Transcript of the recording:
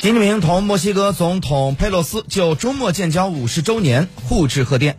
习近平同墨西哥总统佩洛斯就中墨建交五十周年互致贺电。